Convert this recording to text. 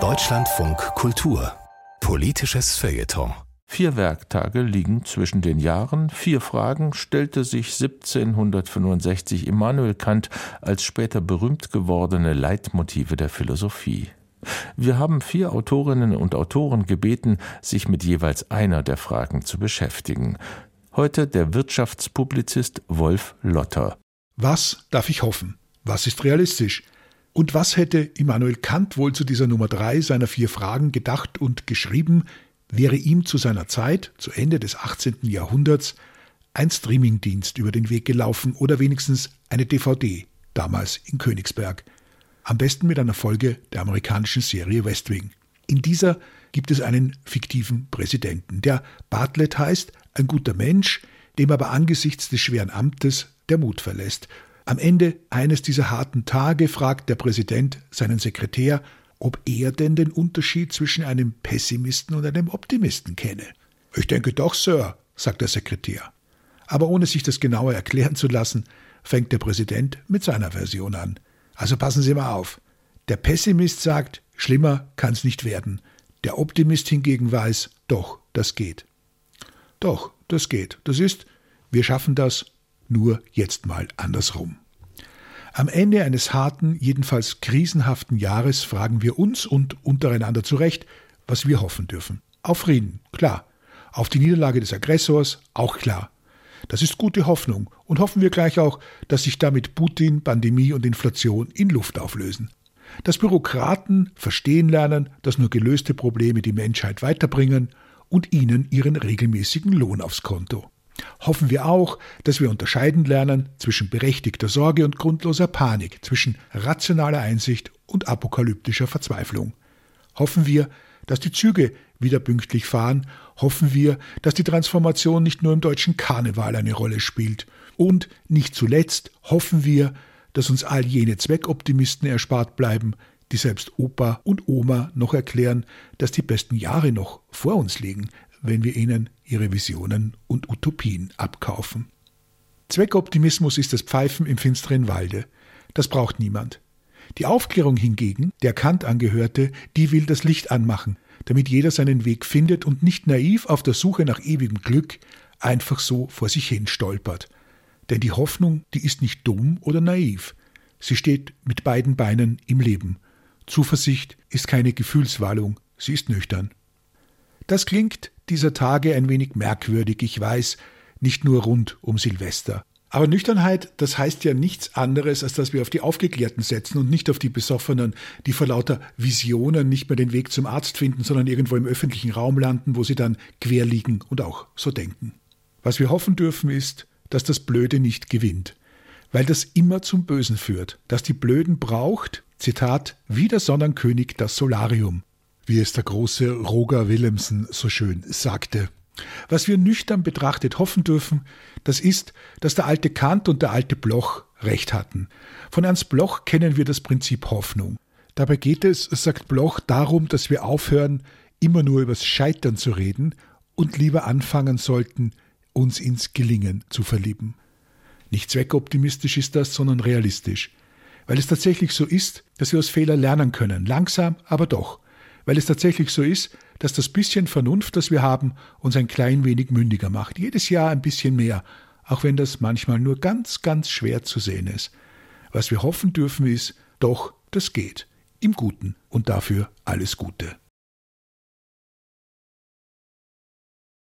Deutschlandfunk Kultur Politisches Feuilleton Vier Werktage liegen zwischen den Jahren. Vier Fragen stellte sich 1765 Immanuel Kant als später berühmt gewordene Leitmotive der Philosophie. Wir haben vier Autorinnen und Autoren gebeten, sich mit jeweils einer der Fragen zu beschäftigen. Heute der Wirtschaftspublizist Wolf Lotter. Was darf ich hoffen? Was ist realistisch? Und was hätte Immanuel Kant wohl zu dieser Nummer drei seiner vier Fragen gedacht und geschrieben, wäre ihm zu seiner Zeit, zu Ende des 18. Jahrhunderts, ein Streamingdienst über den Weg gelaufen oder wenigstens eine DVD, damals in Königsberg. Am besten mit einer Folge der amerikanischen Serie West Wing. In dieser gibt es einen fiktiven Präsidenten, der Bartlett heißt, ein guter Mensch, dem aber angesichts des schweren Amtes der Mut verlässt. Am Ende eines dieser harten Tage fragt der Präsident seinen Sekretär, ob er denn den Unterschied zwischen einem Pessimisten und einem Optimisten kenne. Ich denke doch, Sir, sagt der Sekretär. Aber ohne sich das genauer erklären zu lassen, fängt der Präsident mit seiner Version an. Also passen Sie mal auf. Der Pessimist sagt, schlimmer kann's nicht werden. Der Optimist hingegen weiß, doch, das geht. Doch, das geht. Das ist, wir schaffen das nur jetzt mal andersrum. Am Ende eines harten, jedenfalls krisenhaften Jahres fragen wir uns und untereinander zurecht, was wir hoffen dürfen. Auf Frieden, klar. Auf die Niederlage des Aggressors, auch klar. Das ist gute Hoffnung und hoffen wir gleich auch, dass sich damit Putin, Pandemie und Inflation in Luft auflösen. Dass Bürokraten verstehen lernen, dass nur gelöste Probleme die Menschheit weiterbringen und ihnen ihren regelmäßigen Lohn aufs Konto hoffen wir auch, dass wir unterscheiden lernen zwischen berechtigter Sorge und grundloser Panik, zwischen rationaler Einsicht und apokalyptischer Verzweiflung. Hoffen wir, dass die Züge wieder pünktlich fahren, hoffen wir, dass die Transformation nicht nur im deutschen Karneval eine Rolle spielt. Und nicht zuletzt hoffen wir, dass uns all jene Zweckoptimisten erspart bleiben, die selbst Opa und Oma noch erklären, dass die besten Jahre noch vor uns liegen, wenn wir ihnen ihre Visionen und Utopien abkaufen. Zweckoptimismus ist das Pfeifen im finsteren Walde. Das braucht niemand. Die Aufklärung hingegen, der Kant angehörte, die will das Licht anmachen, damit jeder seinen Weg findet und nicht naiv auf der Suche nach ewigem Glück einfach so vor sich hin stolpert. Denn die Hoffnung, die ist nicht dumm oder naiv. Sie steht mit beiden Beinen im Leben. Zuversicht ist keine Gefühlswallung, sie ist nüchtern. Das klingt dieser Tage ein wenig merkwürdig, ich weiß, nicht nur rund um Silvester. Aber Nüchternheit, das heißt ja nichts anderes, als dass wir auf die Aufgeklärten setzen und nicht auf die Besoffenen, die vor lauter Visionen nicht mehr den Weg zum Arzt finden, sondern irgendwo im öffentlichen Raum landen, wo sie dann quer liegen und auch so denken. Was wir hoffen dürfen ist, dass das Blöde nicht gewinnt, weil das immer zum Bösen führt, dass die Blöden braucht, Zitat, wie der Sonnenkönig das Solarium, wie es der große Roger Willemsen so schön sagte. Was wir nüchtern betrachtet hoffen dürfen, das ist, dass der alte Kant und der alte Bloch recht hatten. Von Ernst Bloch kennen wir das Prinzip Hoffnung. Dabei geht es, sagt Bloch, darum, dass wir aufhören, immer nur übers Scheitern zu reden und lieber anfangen sollten, uns ins Gelingen zu verlieben. Nicht zweckoptimistisch ist das, sondern realistisch. Weil es tatsächlich so ist, dass wir aus Fehlern lernen können, langsam, aber doch weil es tatsächlich so ist, dass das bisschen Vernunft, das wir haben, uns ein klein wenig mündiger macht. Jedes Jahr ein bisschen mehr, auch wenn das manchmal nur ganz, ganz schwer zu sehen ist. Was wir hoffen dürfen ist, doch, das geht. Im Guten und dafür alles Gute.